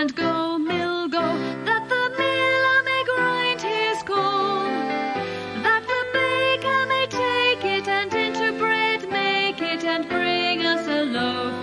and go, mill, go, that the miller may grind his corn, that the baker may take it and into bread make it and bring us a loaf.